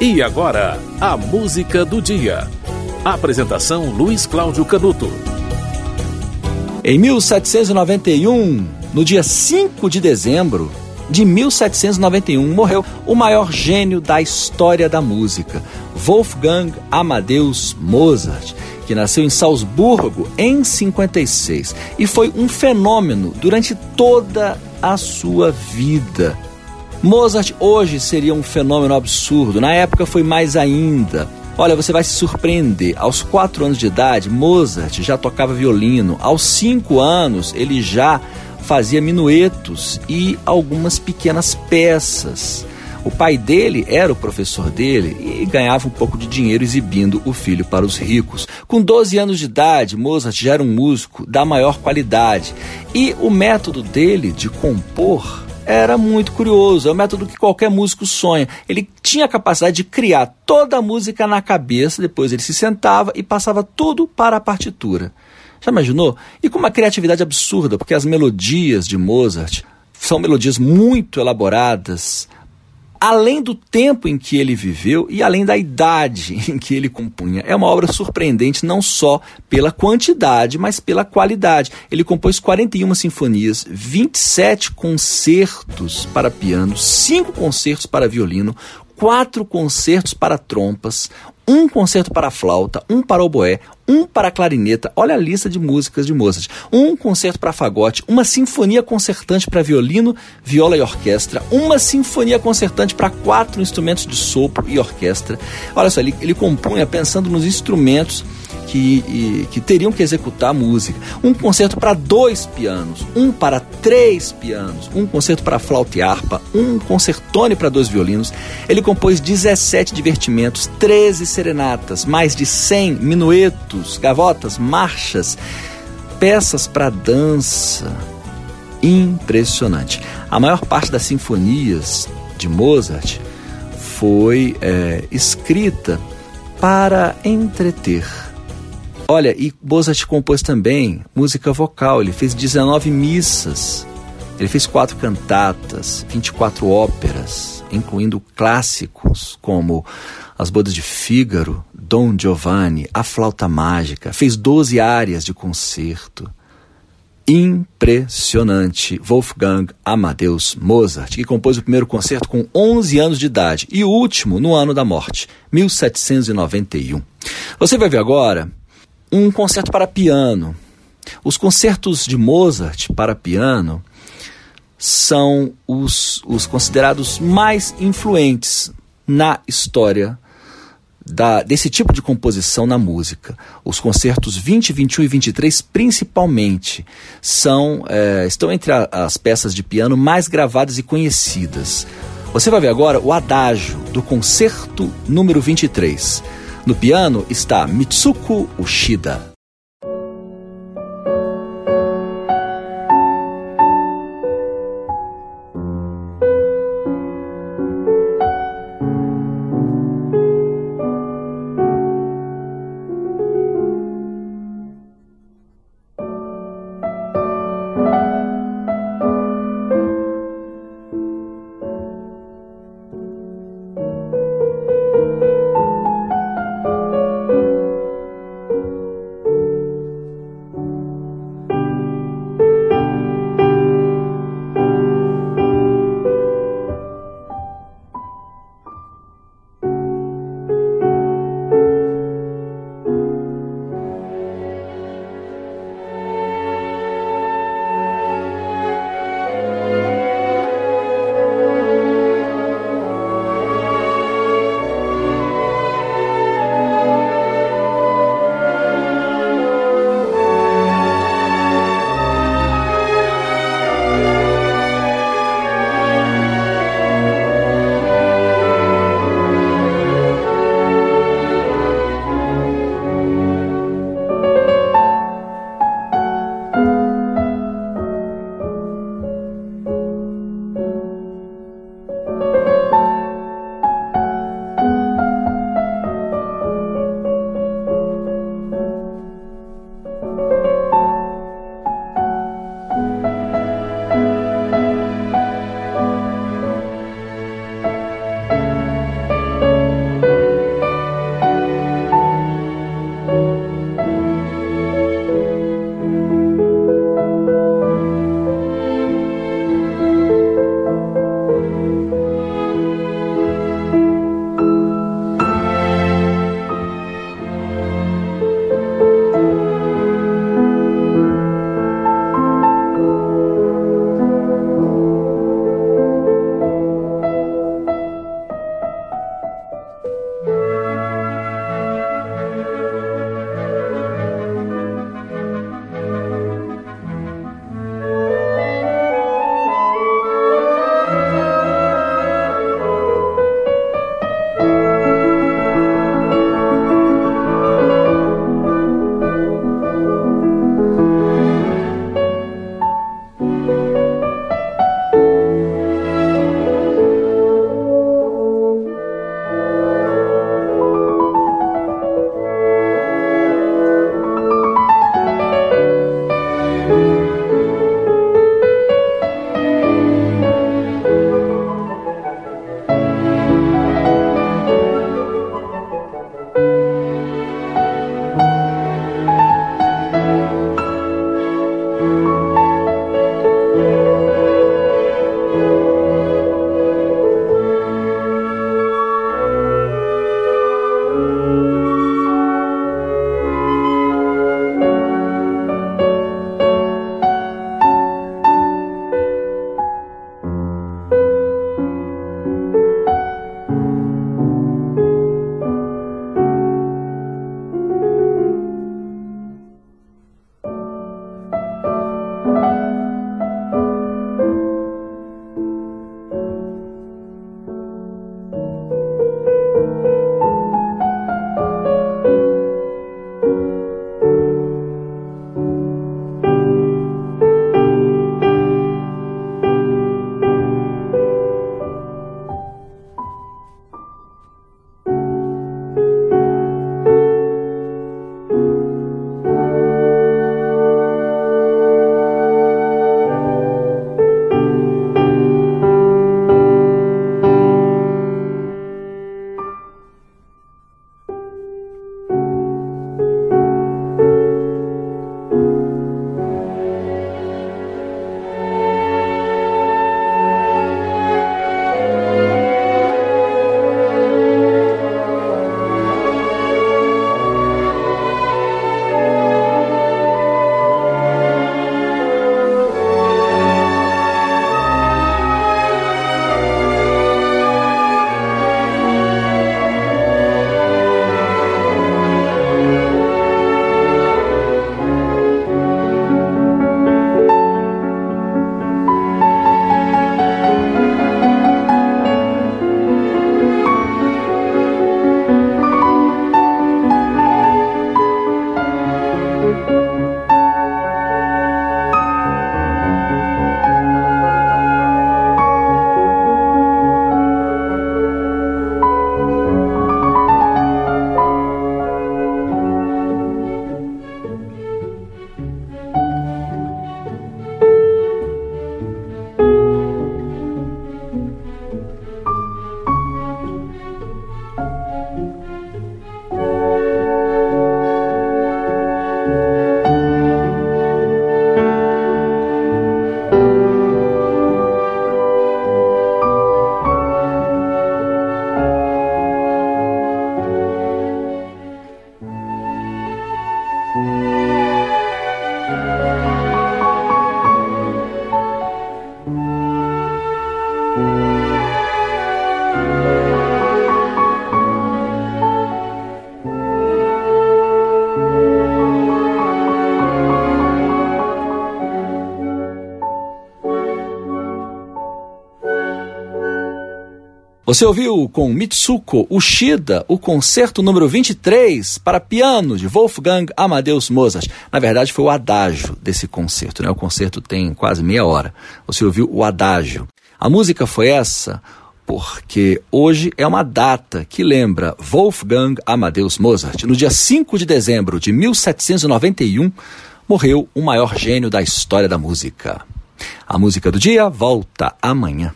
E agora, a música do dia. Apresentação Luiz Cláudio Canuto. Em 1791, no dia 5 de dezembro de 1791, morreu o maior gênio da história da música, Wolfgang Amadeus Mozart, que nasceu em Salzburgo em 56 e foi um fenômeno durante toda a sua vida. Mozart hoje seria um fenômeno absurdo, na época foi mais ainda. Olha, você vai se surpreender. Aos quatro anos de idade, Mozart já tocava violino. Aos cinco anos, ele já fazia minuetos e algumas pequenas peças. O pai dele era o professor dele e ganhava um pouco de dinheiro exibindo o filho para os ricos. Com 12 anos de idade, Mozart já era um músico da maior qualidade e o método dele de compor era muito curioso. É o método que qualquer músico sonha. Ele tinha a capacidade de criar toda a música na cabeça, depois ele se sentava e passava tudo para a partitura. Já imaginou? E com uma criatividade absurda, porque as melodias de Mozart são melodias muito elaboradas, além do tempo em que ele viveu e além da idade em que ele compunha. É uma obra surpreendente não só pela quantidade, mas pela qualidade. Ele compôs 41 sinfonias, 27 concertos para piano, 5 concertos para violino, quatro concertos para trompas, um concerto para flauta, um para oboé, um para clarineta. Olha a lista de músicas de Mozart. Um concerto para fagote, uma sinfonia concertante para violino, viola e orquestra, uma sinfonia concertante para quatro instrumentos de sopro e orquestra. Olha só, ele, ele compunha pensando nos instrumentos que, e, que teriam que executar a música. Um concerto para dois pianos, um para três pianos, um concerto para flauta e harpa, um concertone para dois violinos. Ele compôs 17 divertimentos, 13 serenatas, mais de 100 minuetos, gavotas, marchas, peças para dança. Impressionante. A maior parte das sinfonias de Mozart foi é, escrita para entreter Olha, e Mozart compôs também música vocal. Ele fez 19 missas, ele fez quatro cantatas, 24 óperas, incluindo clássicos como As Bodas de Fígaro, Dom Giovanni, A Flauta Mágica. Fez 12 áreas de concerto. Impressionante. Wolfgang Amadeus Mozart, que compôs o primeiro concerto com 11 anos de idade e o último no ano da morte, 1791. Você vai ver agora um concerto para piano. Os concertos de Mozart para piano são os, os considerados mais influentes na história da, desse tipo de composição na música. Os concertos 20, 21 e 23, principalmente, são, é, estão entre a, as peças de piano mais gravadas e conhecidas. Você vai ver agora o adágio do concerto número 23. No piano está Mitsuko Ushida. Você ouviu com Mitsuko Ushida o concerto número 23 para piano de Wolfgang Amadeus Mozart. Na verdade, foi o adágio desse concerto, né? O concerto tem quase meia hora. Você ouviu o adágio. A música foi essa porque hoje é uma data que lembra Wolfgang Amadeus Mozart. No dia 5 de dezembro de 1791, morreu o maior gênio da história da música. A música do dia volta amanhã.